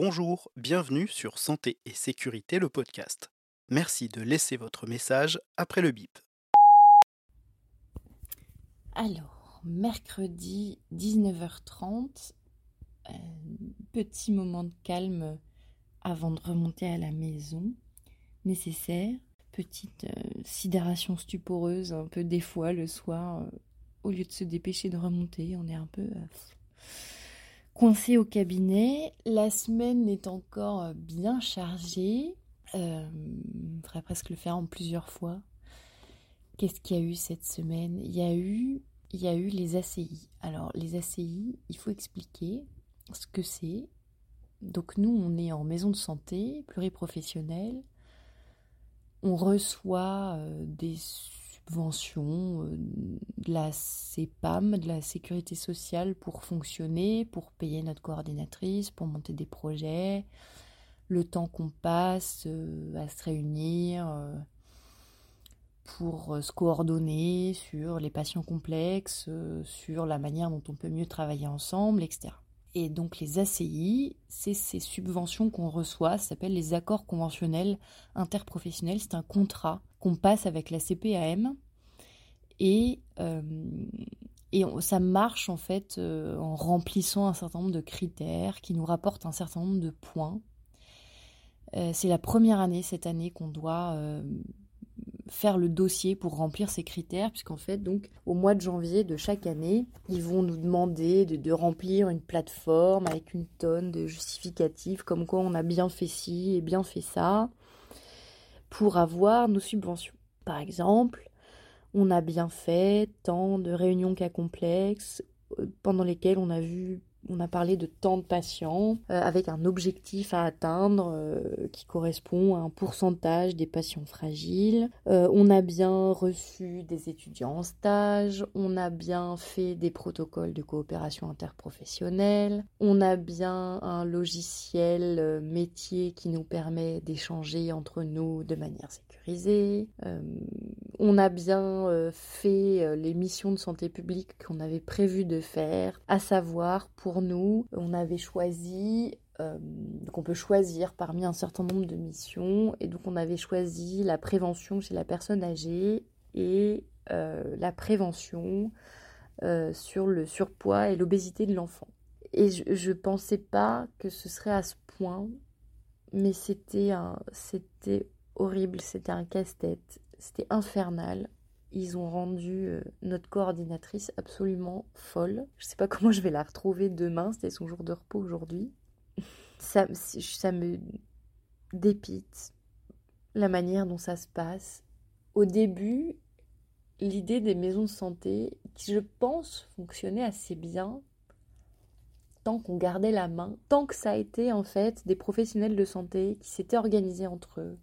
Bonjour, bienvenue sur Santé et Sécurité, le podcast. Merci de laisser votre message après le bip. Alors, mercredi 19h30, euh, petit moment de calme avant de remonter à la maison, nécessaire. Petite euh, sidération stuporeuse, un peu des fois le soir, euh, au lieu de se dépêcher de remonter, on est un peu coincé au cabinet. La semaine est encore bien chargée. Euh, il faudrait presque le faire en plusieurs fois. Qu'est-ce qu'il y a eu cette semaine? Il y a eu, il y a eu les ACI. Alors les ACI, il faut expliquer ce que c'est. Donc nous, on est en maison de santé pluriprofessionnelle. On reçoit euh, des subventions euh, de la CEPAM, de la sécurité sociale pour fonctionner, pour payer notre coordinatrice, pour monter des projets, le temps qu'on passe euh, à se réunir euh, pour se coordonner sur les patients complexes, sur la manière dont on peut mieux travailler ensemble, etc. Et donc les ACI, c'est ces subventions qu'on reçoit, ça s'appelle les accords conventionnels interprofessionnels, c'est un contrat qu'on passe avec la CPAM et, euh, et ça marche en fait euh, en remplissant un certain nombre de critères qui nous rapportent un certain nombre de points. Euh, c'est la première année cette année qu'on doit faire le dossier pour remplir ces critères, puisqu'en fait, donc, au mois de janvier de chaque année, ils vont nous demander de, remplir une plateforme avec une tonne de justificatifs, comme quoi on a bien fait ci et bien fait ça, pour avoir nos subventions. Par exemple, on a bien fait tant de réunions cas complexes euh, pendant lesquelles on a vu on a parlé de tant de patients euh, avec un objectif à atteindre euh, qui correspond à un pourcentage des patients fragiles. on a bien reçu des étudiants en stage, on a bien fait des protocoles de coopération interprofessionnelle, on a bien un logiciel métier qui nous permet d'échanger entre nous de manière sécurisée. On a bien euh, fait euh, les missions de santé publique qu'on avait prévu de faire, à savoir pour nous, on avait choisi euh, donc on peut choisir parmi un certain nombre de missions et donc on avait choisi la prévention chez la personne âgée et la prévention sur le surpoids et l'obésité de l'enfant. Et je ne pensais pas que ce serait à ce point, mais c'était c'était horrible, c'était un casse-tête. C'était infernal. Ils ont rendu euh, notre coordinatrice absolument folle. Je sais pas comment je vais la retrouver demain. C'était son jour de repos aujourd'hui. Ça, ça me dépite la manière dont ça se passe. Au début, l'idée des maisons de santé, qui je pense fonctionnait assez bien, tant qu'on gardait la main, tant que ça a été en fait des professionnels de santé qui s'étaient organisés entre eux,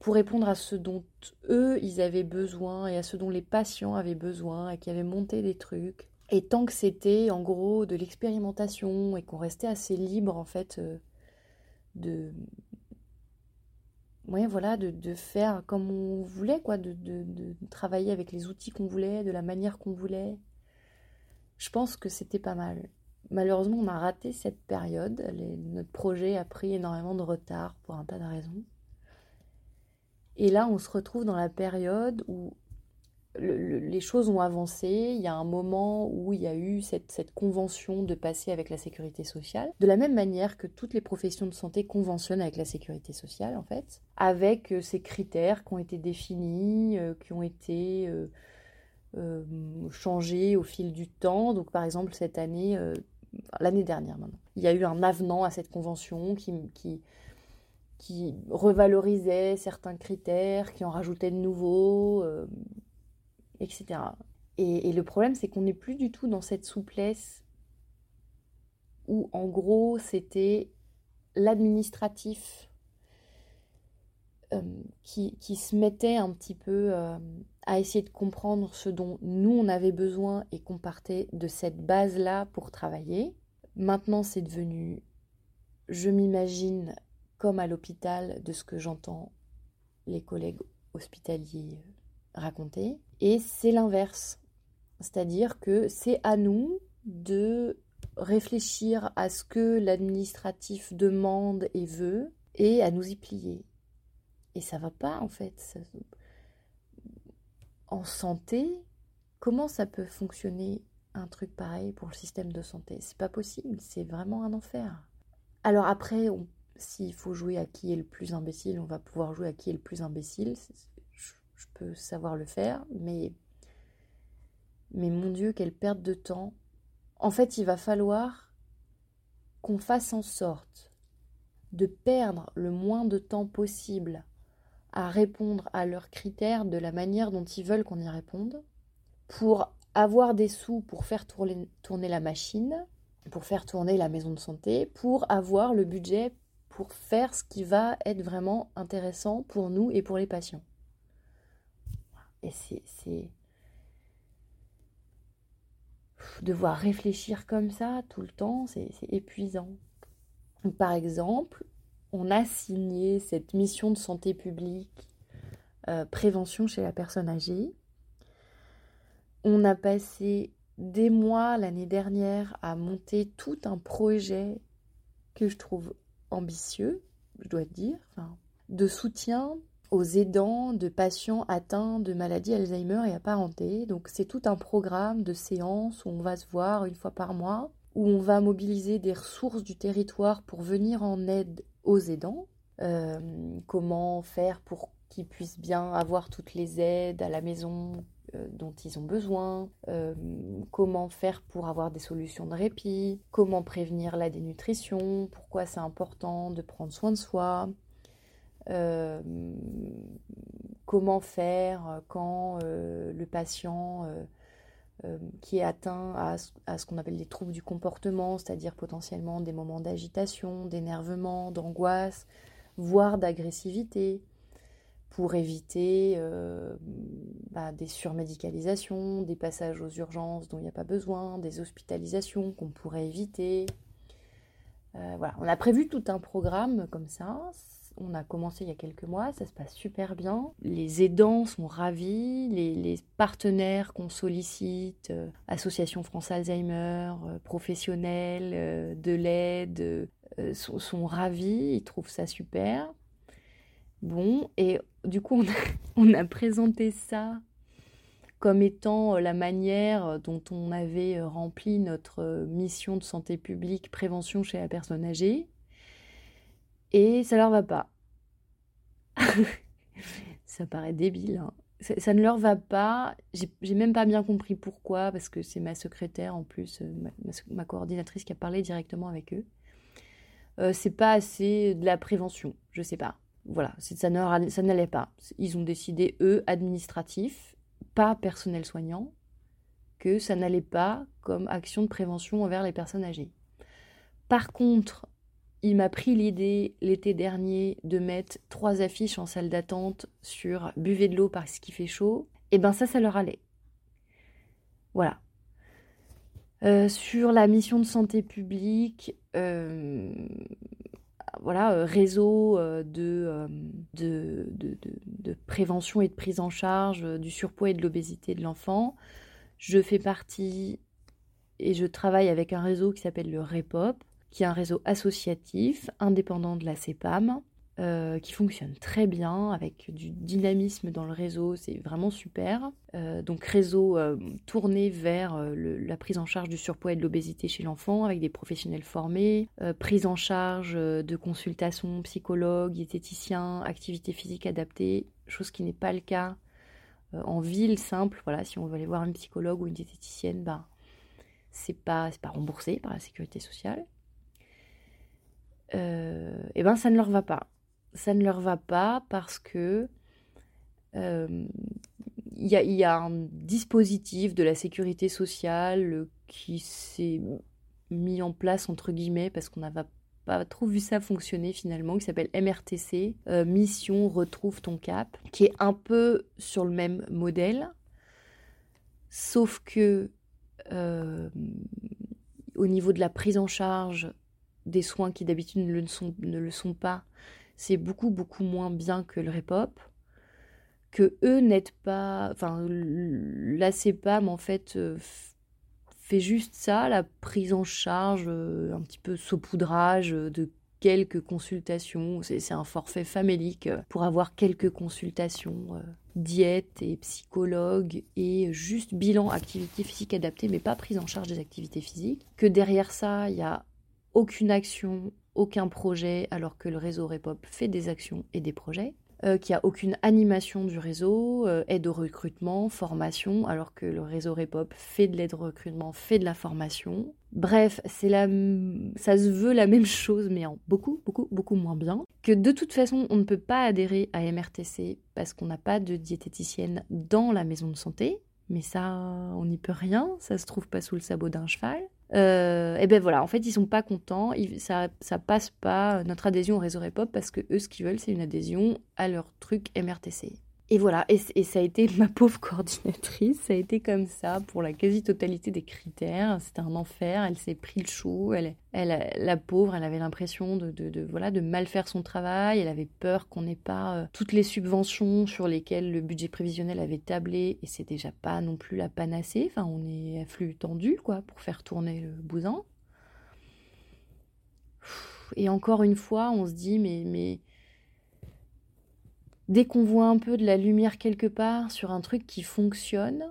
pour répondre à ce dont eux, ils avaient besoin et à ce dont les patients avaient besoin et qui avaient monté des trucs. Et tant que c'était en gros de l'expérimentation et qu'on restait assez libre en fait euh, de ouais, voilà, de, de, faire comme on voulait, quoi, de, de travailler avec les outils qu'on voulait, de la manière qu'on voulait. Je pense que c'était pas mal. Malheureusement, on a raté cette période. notre projet a pris énormément de retard pour un tas de raisons. Et là, on se retrouve dans la période où les choses ont avancé. Il y a un moment où il y a eu cette, convention de passer avec la sécurité sociale, de la même manière que toutes les professions de santé conventionnent avec la sécurité sociale, en fait, avec euh, ces critères qui ont été définis, euh, qui ont été euh, changés au fil du temps. Donc, par exemple, cette année, l'année dernière maintenant, il y a eu un avenant à cette convention qui qui revalorisait certains critères, qui en rajoutait de nouveaux, euh, etc. Et, le problème, c'est qu'on n'est plus du tout dans cette souplesse où, en gros, c'était l'administratif euh, qui, qui, se mettait un petit peu euh, à essayer de comprendre ce dont nous, on avait besoin et qu'on partait de cette base-là pour travailler. Maintenant, c'est devenu, je m'imagine, comme à l'hôpital de ce que j'entends les collègues hospitaliers raconter. Et c'est l'inverse. C'est-à-dire que c'est à nous de réfléchir à ce que l'administratif demande et veut et à nous y plier. Et ça va pas en fait. En santé, comment ça peut fonctionner un truc pareil pour le système de santé? C'est pas possible, c'est vraiment un enfer. Alors après, s'il faut jouer à qui est le plus imbécile, on va pouvoir jouer à qui est le plus imbécile. Je, peux savoir le faire, mais mais mon Dieu, quelle perte de temps. En fait, il va falloir qu'on fasse en sorte de perdre le moins de temps possible à répondre à leurs critères de la manière dont ils veulent qu'on y réponde, pour avoir des sous pour faire tourner, tourner la machine, pour faire tourner la maison de santé, pour avoir le budget pour faire ce qui va être vraiment intéressant pour nous et pour les patients. Et c'est devoir réfléchir comme ça tout le temps, c'est épuisant. Par exemple, on a signé cette mission de santé publique, euh, prévention chez la personne âgée. On a passé des mois l'année dernière à monter tout un projet que je trouve ambitieux, je dois dire, de soutien aux aidants de patients atteints de maladie Alzheimer et apparentés. Donc c'est tout un programme de séances où on va se voir une fois par mois, où on va mobiliser des ressources du territoire pour venir en aide aux aidants. Euh, comment faire pour qu'ils puissent bien avoir toutes les aides à la maison dont ils ont besoin, euh, comment faire pour avoir des solutions de répit, comment prévenir la dénutrition, pourquoi c'est important de prendre soin de soi, euh, comment faire quand euh, le patient euh, qui est atteint à, à ce qu'on appelle des troubles du comportement, c'est-à-dire potentiellement des moments d'agitation, d'énervement, d'angoisse, voire d'agressivité, pour éviter bah, des surmédicalisations, des passages aux urgences dont il n'y a pas besoin, des hospitalisations qu'on pourrait éviter. voilà, on a prévu tout un programme comme ça on a commencé il y a quelques mois, ça se passe super bien. Les aidants sont ravis, les, partenaires qu'on sollicite, euh, Association France Alzheimer, euh, professionnels euh, de l'aide, sont, ravis, ils trouvent ça super. Bon, et du coup, on a, présenté ça comme étant la manière dont on avait rempli notre mission de santé publique, prévention chez la personne âgée et ça leur va pas. ça paraît débile. Hein. Ça, ne leur va pas. J'ai même pas bien compris pourquoi, parce que c'est ma secrétaire en plus, euh, ma, coordinatrice qui a parlé directement avec eux. Euh, c'est pas assez de la prévention, je sais pas. Voilà, ça n'allait pas. Ils ont décidé, eux, administratifs, pas personnel soignant, que ça n'allait pas comme action de prévention envers les personnes âgées. Par contre, il m'a pris l'idée l'été dernier de mettre trois affiches en salle d'attente sur buvez de l'eau parce qu'il fait chaud. Et ben ça, ça leur allait. Voilà. Euh, sur la mission de santé publique, euh, voilà, euh, réseau de, de, de, prévention et de prise en charge du surpoids et de l'obésité de l'enfant. Je fais partie et je travaille avec un réseau qui s'appelle le REPOP, qui est un réseau associatif indépendant de la CEPAM, euh, qui fonctionne très bien, avec du dynamisme dans le réseau, c'est vraiment super. Euh, donc réseau euh, tourné vers la prise en charge du surpoids et de l'obésité chez l'enfant, avec des professionnels formés, prise en charge de consultations psychologues, diététiciens, activités physiques adaptées, chose qui n'est pas le cas en ville simple. Voilà, si on veut aller voir un psychologue ou une diététicienne, ben, c'est pas, pas remboursé par la sécurité sociale. Eh ben ça ne leur va pas. Ça ne leur va pas parce que euh, il y, a un dispositif de la sécurité sociale qui s'est mis en place entre guillemets parce qu'on n'avait pas trop vu ça fonctionner finalement, qui s'appelle MRTC, euh, Mission Retrouve ton cap, qui est un peu sur le même modèle, sauf que au niveau de la prise en charge des soins qui d'habitude ne le sont pas, c'est beaucoup beaucoup moins bien que le Repop, que eux n'aident pas, enfin la CEPAM en fait euh, fait juste ça, la prise en charge, un petit peu saupoudrage de quelques consultations. C'est un forfait famélique pour avoir quelques consultations, diète et psychologue et juste bilan activité physique adaptée, mais pas prise en charge des activités physiques. Que derrière ça, il y a aucune action, aucun projet, alors que le réseau Repop fait des actions et des projets. Euh, qu'il n'y a aucune animation du réseau, euh, aide au recrutement, formation, alors que le réseau Repop fait de l'aide au recrutement, fait de la formation. Bref, c'est la, ça se veut la même chose, mais en beaucoup, beaucoup, beaucoup moins bien. Que de toute façon, on ne peut pas adhérer à MRTC parce qu'on n'a pas de diététicienne dans la maison de santé. Mais ça, on n'y peut rien, ça se trouve pas sous le sabot d'un cheval. Euh, et ben voilà, en fait, ils sont pas contents, ça, ça passe pas notre adhésion au réseau Repop parce que eux, ce qu'ils veulent, c'est une adhésion à leur truc MRTC. Et voilà, et, ça a été ma pauvre coordinatrice, ça a été comme ça pour la quasi-totalité des critères. C'était un enfer, elle s'est pris le chaud, elle, elle, la pauvre, elle avait l'impression de, de, voilà, de mal faire son travail, elle avait peur qu'on n'ait pas euh, toutes les subventions sur lesquelles le budget prévisionnel avait tablé, et c'est déjà pas non plus la panacée, enfin on est à flux tendu quoi, pour faire tourner le bousin. Et encore une fois, on se dit, mais, mais dès qu'on voit un peu de la lumière quelque part sur un truc qui fonctionne,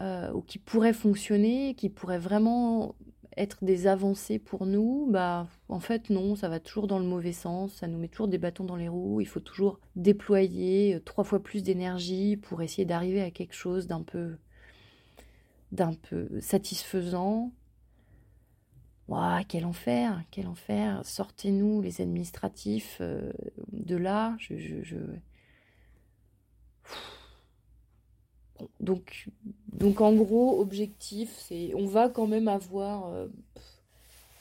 euh, ou qui pourrait fonctionner, qui pourrait vraiment être des avancées pour nous, bah en fait non, ça va toujours dans le mauvais sens, ça nous met toujours des bâtons dans les roues, il faut toujours déployer euh, trois fois plus d'énergie pour essayer d'arriver à quelque chose d'un peu d'un peu satisfaisant. Ouah, quel enfer, quel enfer. Sortez-nous les administratifs euh, de là. Donc, donc en gros, objectif, c'est on va quand même avoir, euh,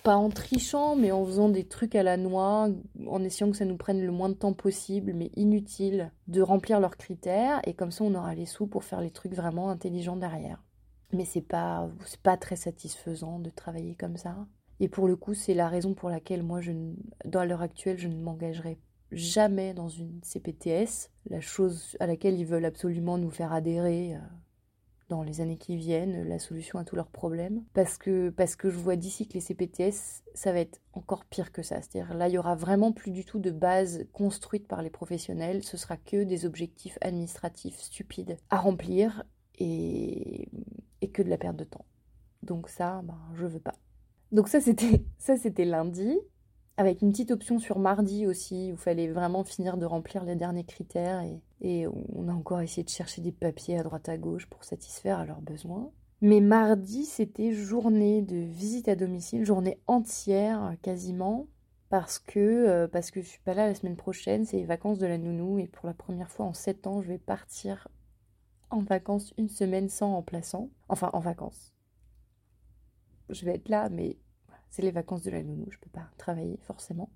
pas en trichant, mais en faisant des trucs à la noix, en essayant que ça nous prenne le moins de temps possible, mais inutile, de remplir leurs critères, et comme ça on aura les sous pour faire les trucs vraiment intelligents derrière. Mais c'est pas, pas très satisfaisant de travailler comme ça. Et pour le coup, c'est la raison pour laquelle moi, je, dans l'heure actuelle, je ne m'engagerai jamais dans une CPTS, la chose à laquelle ils veulent absolument nous faire adhérer euh, dans les années qui viennent, la solution à tous leurs problèmes. Parce que, parce que je vois d'ici que les CPTS, ça va être encore pire que ça. C'est-à-dire là, il y aura vraiment plus du tout de base construite par les professionnels. Ce sera que des objectifs administratifs stupides à remplir et, et que de la perte de temps. Donc ça, ben, je veux pas. Donc ça c'était ça c'était lundi. Avec une petite option sur mardi aussi où il fallait vraiment finir de remplir les derniers critères et, on a encore essayé de chercher des papiers à droite à gauche pour satisfaire à leurs besoins. Mais mardi c'était journée de visite à domicile, journée entière quasiment parce que euh, parce que je suis pas là la semaine prochaine, c'est les vacances de la nounou et pour la première fois en sept ans je vais partir en vacances une semaine sans remplaçant, enfin en vacances je vais être là, mais c'est les vacances de la nounou, je peux pas travailler forcément.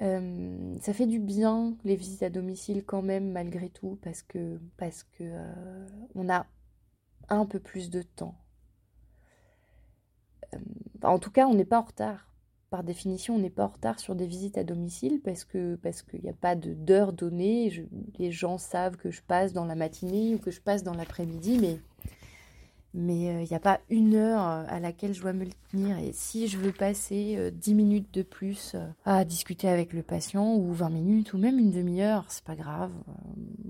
Euh, ça fait du bien les visites à domicile quand même malgré tout parce que parce que euh, on a un peu plus de temps. Euh, en tout cas, on n'est pas en retard. Par définition, on n'est pas en retard sur des visites à domicile parce que parce qu'il n'y a pas d'heure donnée. les gens savent que je passe dans la matinée ou que je passe dans l'après-midi, mais mais il euh, n'y a pas une heure euh, à laquelle je dois me le tenir. Et si je veux passer 10 euh, minutes de plus à discuter avec le patient, ou 20 minutes, ou même une demi-heure, c'est pas grave.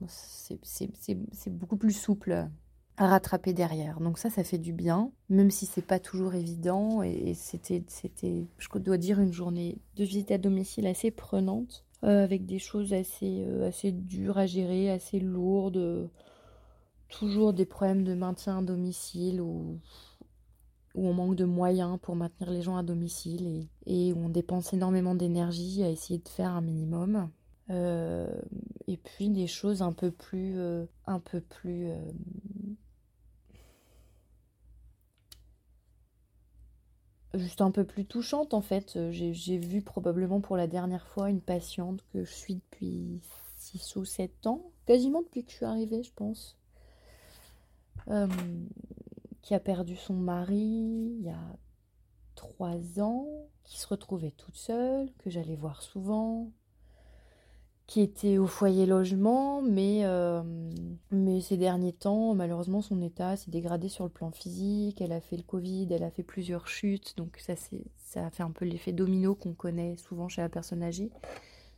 C'est beaucoup plus souple à rattraper derrière. Donc ça, ça fait du bien, même si c'est pas toujours évident. Et c'était, c'était, je dois dire, une journée de visite à domicile assez prenante, avec des choses assez, assez dures à gérer, assez lourdes toujours des problèmes de maintien à domicile ou où on manque de moyens pour maintenir les gens à domicile et, où on dépense énormément d'énergie à essayer de faire un minimum. Euh, et puis des choses un peu plus, euh, un peu plus euh, juste un peu plus touchantes en fait. J'ai vu probablement pour la dernière fois une patiente que je suis depuis 6 ou 7 ans, quasiment depuis que je suis arrivée, je pense. Euh, qui a perdu son mari il y a trois ans, qui se retrouvait toute seule, que j'allais voir souvent, qui était au foyer logement, mais, euh, mais ces derniers temps, malheureusement, son état s'est dégradé sur le plan physique. Elle a fait le Covid, elle a fait plusieurs chutes, donc ça, ça a fait un peu l'effet domino qu'on connaît souvent chez la personne âgée.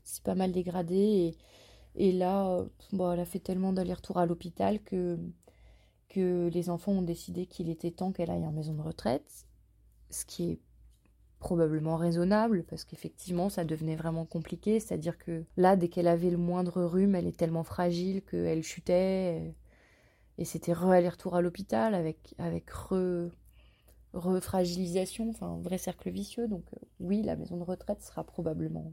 C'est pas mal dégradé et, et là, bon, elle a fait tellement d'allers-retours à l'hôpital que, que les enfants ont décidé qu'il était temps qu'elle aille en maison de retraite, ce qui est probablement raisonnable parce qu'effectivement ça devenait vraiment compliqué, c'est-à-dire que là dès qu'elle avait le moindre rhume, elle est tellement fragile qu'elle chutait et c'était re-aller-retour à l'hôpital avec avec re refragilisation, enfin un vrai cercle vicieux. Donc euh, oui, la maison de retraite sera probablement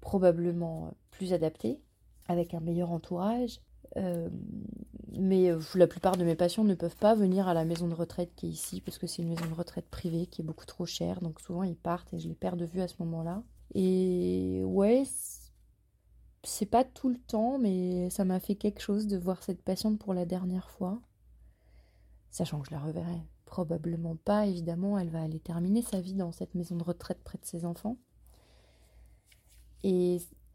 probablement plus adaptée avec un meilleur entourage. Euh, mais euh, la plupart de mes patients ne peuvent pas venir à la maison de retraite qui est ici parce que c'est une maison de retraite privée qui est beaucoup trop chère. Donc souvent ils partent et je les perds de vue à ce moment-là. Et ouais, c'est pas tout le temps, mais ça m'a fait quelque chose de voir cette patiente pour la dernière fois. Sachant que je la reverrai probablement pas, évidemment, elle va aller terminer sa vie dans cette maison de retraite près de ses enfants.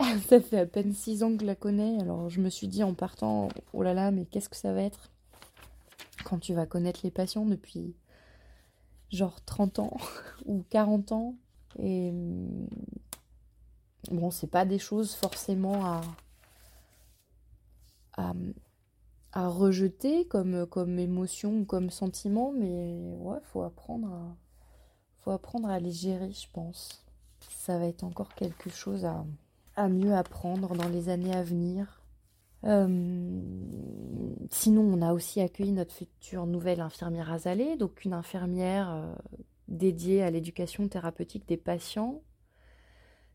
ça fait à peine six ans que je la connais, alors je me suis dit en partant, oh là là, mais qu'est-ce que ça va être? Quand tu vas connaître les patients depuis genre 30 ans ou 40 ans. Et mm, bon, c'est pas des choses forcément à, rejeter comme, comme émotion ou comme sentiment, mais ouais, faut apprendre à, faut apprendre à les gérer, je pense. Ça va être encore quelque chose à, à mieux apprendre dans les années à venir. Euh, sinon, on a aussi accueilli notre future nouvelle infirmière Azalée, donc une infirmière euh, dédiée à l'éducation thérapeutique des patients.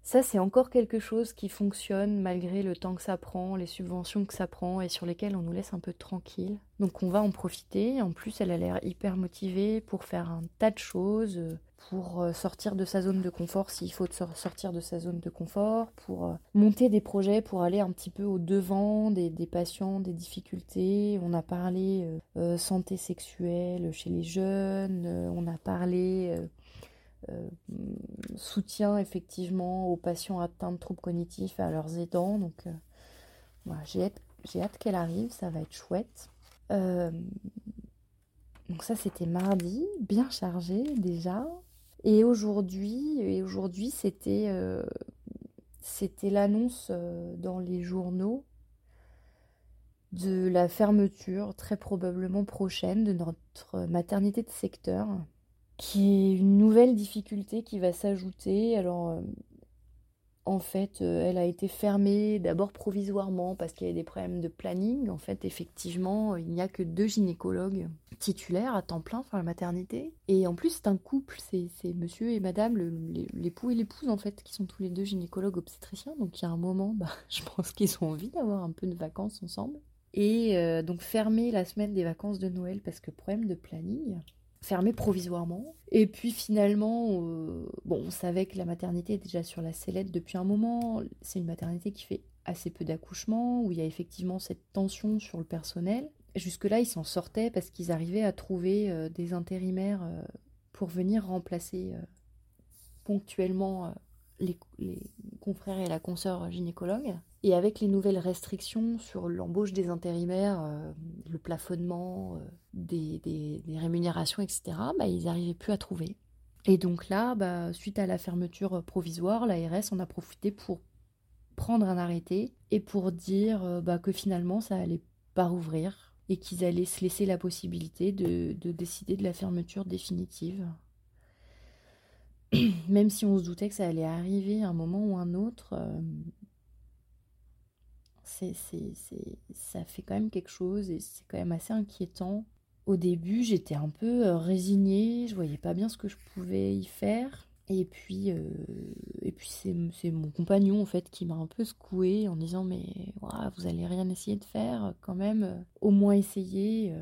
Ça, c'est encore quelque chose qui fonctionne malgré le temps que ça prend, les subventions que ça prend et sur lesquelles on nous laisse un peu tranquille. Donc on va en profiter. En plus, elle a l'air hyper motivée pour faire un tas de choses, pour euh, sortir de sa zone de confort s'il faut sortir de sa zone de confort, pour euh, monter des projets, pour aller un petit peu au devant des, patients, des difficultés. On a parlé euh, santé sexuelle chez les jeunes, on a parlé soutien effectivement aux patients atteints de troubles cognitifs et à leurs aidants. Donc voilà, j'ai hâte, qu'elle arrive, ça va être chouette. donc ça c'était mardi, bien chargé déjà. Et aujourd'hui, et aujourd'hui c'était euh, l'annonce euh, dans les journaux de la fermeture très probablement prochaine de notre maternité de secteur, qui est une nouvelle difficulté qui va s'ajouter. Alors euh, en fait, euh, elle a été fermée d'abord provisoirement parce qu'il y avait des problèmes de planning. En fait, effectivement, il n'y a que deux gynécologues titulaires à temps plein sur la maternité. Et en plus, c'est un couple, c'est monsieur et madame, l'époux et l'épouse, en fait, qui sont tous les deux gynécologues obstétriciens. Donc, il y a un moment, bah, je pense qu'ils ont envie d'avoir un peu de vacances ensemble. Et euh, donc, fermer la semaine des vacances de Noël parce que problème de planning fermé provisoirement. Et puis finalement, euh, bon, on savait que la maternité était déjà sur la sellette depuis un moment. C'est une maternité qui fait assez peu d'accouchements, où il y a effectivement cette tension sur le personnel. Jusque-là, ils s'en sortaient parce qu'ils arrivaient à trouver euh, des intérimaires euh, pour venir remplacer ponctuellement les, confrères et la consoeur gynécologue. Et avec les nouvelles restrictions sur l'embauche des intérimaires, euh, le plafonnement euh, des, rémunérations, etc., bah, ils n'arrivaient plus à trouver. Et donc là, bah, suite à la fermeture provisoire, l'ARS en a profité pour prendre un arrêté et pour dire euh, bah, que finalement ça allait pas rouvrir et qu'ils allaient se laisser la possibilité de décider de la fermeture définitive même si on se doutait que ça allait arriver à un moment ou un autre, ça fait quand même quelque chose et c'est quand même assez inquiétant. Au début, j'étais un peu euh, résignée, je voyais pas bien ce que je pouvais y faire. Et puis, euh, et puis c'est, mon compagnon en fait qui m'a un peu secoué en disant mais vous allez rien essayer de faire quand même, au moins essayer.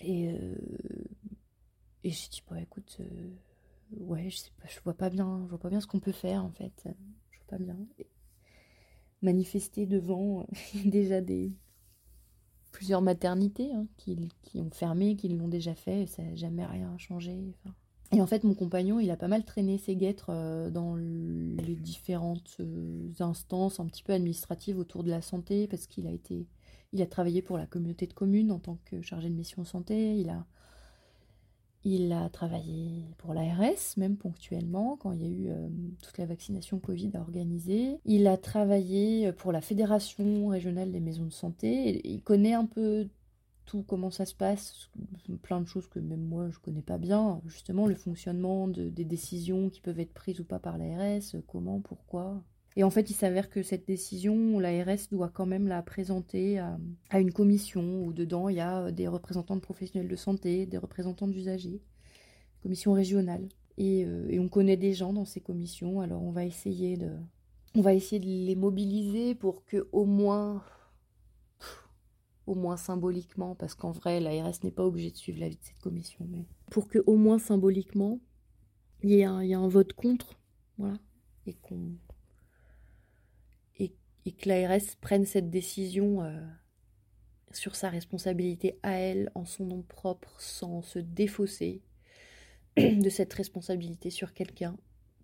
Et, et j'ai dit bah écoute ouais, je sais pas, je vois pas bien, je vois pas bien ce qu'on peut faire en fait. Je vois pas bien. Manifester devant déjà des plusieurs maternités hein, qui, ont fermé, qui l'ont déjà fait, ça n'a jamais rien changé. Et en fait, mon compagnon, il a pas mal traîné ses guêtres euh, dans les différentes euh, instances un petit peu administratives autour de la santé, parce qu'il a été, il a travaillé pour la communauté de communes en tant que chargé de mission santé. Il a, il a travaillé pour l'ARS, même ponctuellement, quand il y a eu euh, toute la vaccination Covid à organiser. Il a travaillé pour la Fédération régionale des maisons de santé. il connaît un peu tout comment ça se passe, plein de choses que même moi je connais pas bien, justement le fonctionnement de, des décisions qui peuvent être prises ou pas par l'ARS, comment, pourquoi. Et en fait, il s'avère que cette décision, l'ARS doit quand même la présenter à, une commission où dedans il y a des représentants de professionnels de santé, des représentants d'usagers, commission régionale. Et, euh, et, on connaît des gens dans ces commissions, alors on va essayer de, on va essayer de les mobiliser pour que au moins au moins symboliquement, parce qu'en vrai, l'ARS n'est pas obligée de suivre l'avis de cette commission, mais pour que au moins symboliquement, il y ait un, y un vote contre, voilà, et qu'on et, que l'ARS prenne cette décision euh, sur sa responsabilité à elle, en son nom propre, sans se défausser de cette responsabilité sur quelqu'un,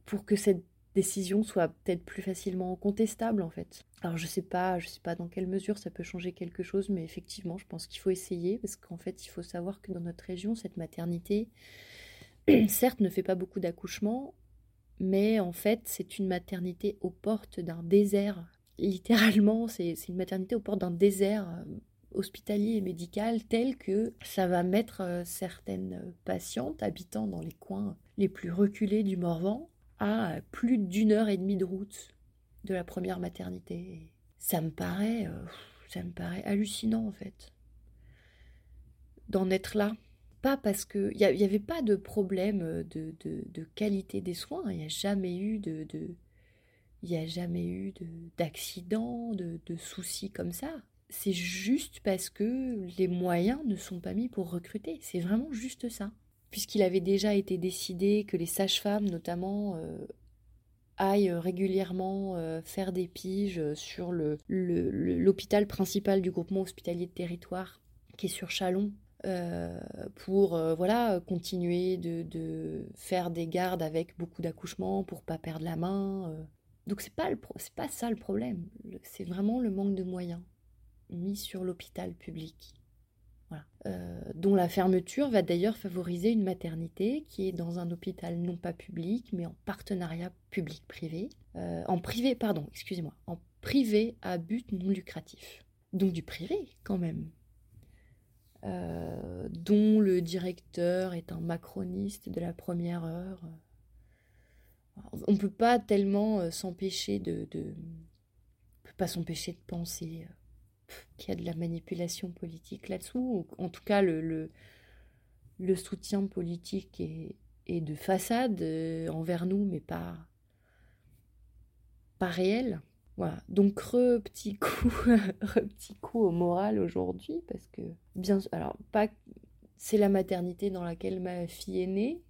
pour que cette décision soit peut-être plus facilement contestable en fait. Alors je sais pas, je sais pas dans quelle mesure ça peut changer quelque chose, mais effectivement, je pense qu'il faut essayer parce qu'en fait, il faut savoir que dans notre région, cette maternité, certes, ne fait pas beaucoup d'accouchements, mais en fait, c'est une maternité aux portes d'un désert. Littéralement, c'est une maternité aux portes d'un désert euh, hospitalier et médical tel que ça va mettre euh, certaines patientes habitant dans les coins les plus reculés du Morvan à plus d'une heure et demie de route de la première maternité. Ça me paraît, euh, ça me paraît hallucinant en fait, d'en être là. Pas parce que il n'y avait pas de problème de, de, qualité des soins. Il n'y a jamais eu de, il a jamais eu d'accident, de, de soucis comme ça. C'est juste parce que les moyens ne sont pas mis pour recruter. C'est vraiment juste ça puisqu'il avait déjà été décidé que les sages-femmes, notamment, euh, aillent régulièrement euh, faire des piges sur l'hôpital principal du groupement hospitalier de territoire, qui est sur Chalon, euh, pour voilà continuer de, faire des gardes avec beaucoup d'accouchements pour pas perdre la main. Donc c'est pas pas ça le problème, c'est vraiment le manque de moyens mis sur l'hôpital public. Euh, dont la fermeture va d'ailleurs favoriser une maternité qui est dans un hôpital non pas public, mais en partenariat public-privé. Euh, en privé, pardon, excusez-moi, en privé à but non lucratif. Donc du privé quand même. Euh, dont le directeur est un macroniste de la première heure. On ne peut pas tellement pas s'empêcher de penser qu'il y a de la manipulation politique là-dessous. En tout cas, le, soutien politique est, de façade euh, envers nous, mais pas, réel. Voilà. Donc, re petit coup, petit coup au moral aujourd'hui, parce que, bien alors, c'est la maternité dans laquelle ma fille est née,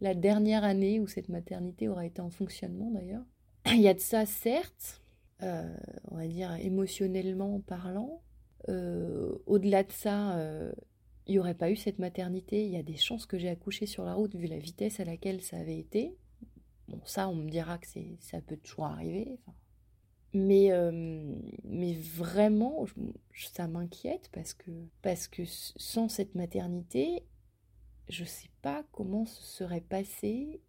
la dernière année où cette maternité aura été en fonctionnement d'ailleurs. Il y a de ça, certes, euh, on va dire émotionnellement parlant. Euh, au-delà de ça, euh, il n'y aurait pas eu cette maternité. Il y a des chances que j'ai accouché sur la route vu la vitesse à laquelle ça avait été. Bon, ça, on me dira que ça peut toujours arriver. Mais, mais vraiment, ça m'inquiète parce que, parce que sans cette maternité, je ne sais pas comment se serait passée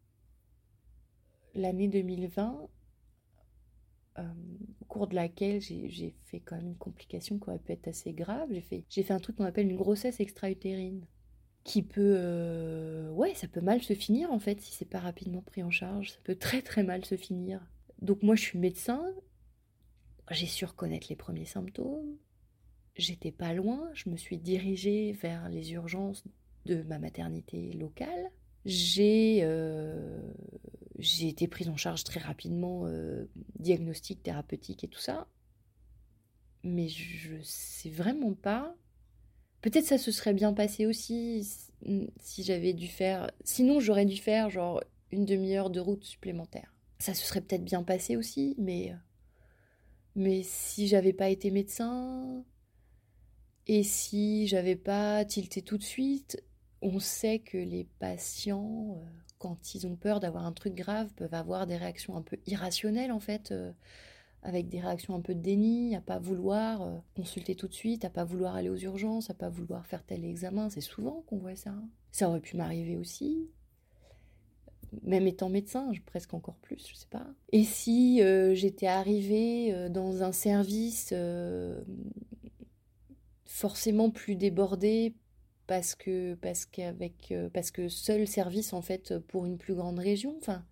l'année 2020 euh, au cours de laquelle j'ai fait quand même une complication qui aurait pu être assez grave. J'ai fait, fait un truc qu'on appelle une grossesse extra-utérine qui peut euh, ouais ça peut mal se finir en fait si c'est pas rapidement pris en charge. Ça peut très très mal se finir. Donc moi je suis médecin. J'ai su reconnaître les premiers symptômes. J'étais pas loin. Je me suis dirigée vers les urgences de ma maternité locale j'ai euh, j'ai été prise en charge très rapidement, euh, diagnostic, thérapeutique et tout ça. Mais je sais vraiment pas. Peut-être ça se serait bien passé aussi si j'avais dû faire. Sinon, j'aurais dû faire genre une demi-heure de route supplémentaire. Ça se serait peut-être bien passé aussi, mais. Mais si j'avais pas été médecin, et si j'avais pas tilté tout de suite, On sait que les patients, quand ils ont peur d'avoir un truc grave, peuvent avoir des réactions un peu irrationnelles en fait avec des réactions un peu de déni, à pas vouloir euh, consulter tout de suite, à pas vouloir aller aux urgences, à pas vouloir faire tel examen. C'est souvent qu'on voit ça. Ça aurait pu m'arriver aussi. Même étant médecin, presque encore plus, je sais pas. Et si euh, j'étais arrivée euh, dans un service forcément plus débordé parce que parce qu'avec parce que seul service en fait pour une plus grande région, enfin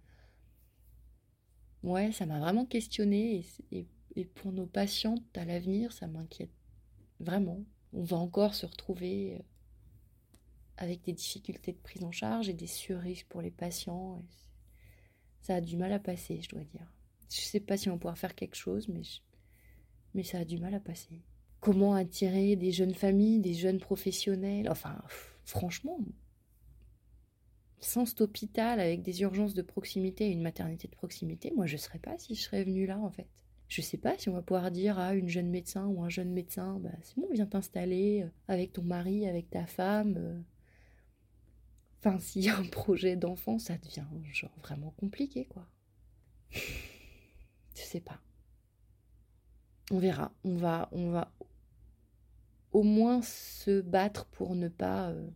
Ouais, ça m'a vraiment questionné et, pour nos patientes à l'avenir, ça m'inquiète vraiment. On va encore se retrouver euh, avec des difficultés de prise en charge et des surrisques pour les patients. ça a du mal à passer, je dois dire. Je sais pas si on va pouvoir faire quelque chose, mais, mais ça a du mal à passer. Comment attirer des jeunes familles, des jeunes professionnels Enfin, franchement, sans cet hôpital avec des urgences de proximité et une maternité de proximité, moi je ne serais pas si je serais venue là en fait. Je ne sais pas si on va pouvoir dire à une jeune médecin ou un jeune médecin, bah, c'est bon, viens t'installer euh, avec ton mari, avec ta femme. Euh. Enfin, s'il y a un projet d'enfant, ça devient genre vraiment compliqué quoi. je sais pas. On verra. On va, on va au moins se battre pour ne pas euh,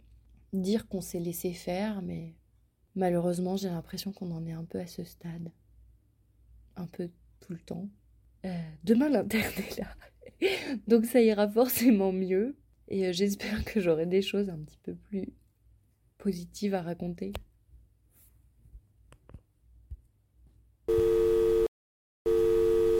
dire qu'on s'est laissé faire, mais malheureusement, j'ai l'impression qu'on en est un peu à ce stade. Un peu tout le temps. Euh, demain, l'interne est là. Donc ça ira forcément mieux. Et euh, j'espère que j'aurai des choses un petit peu plus positives à raconter.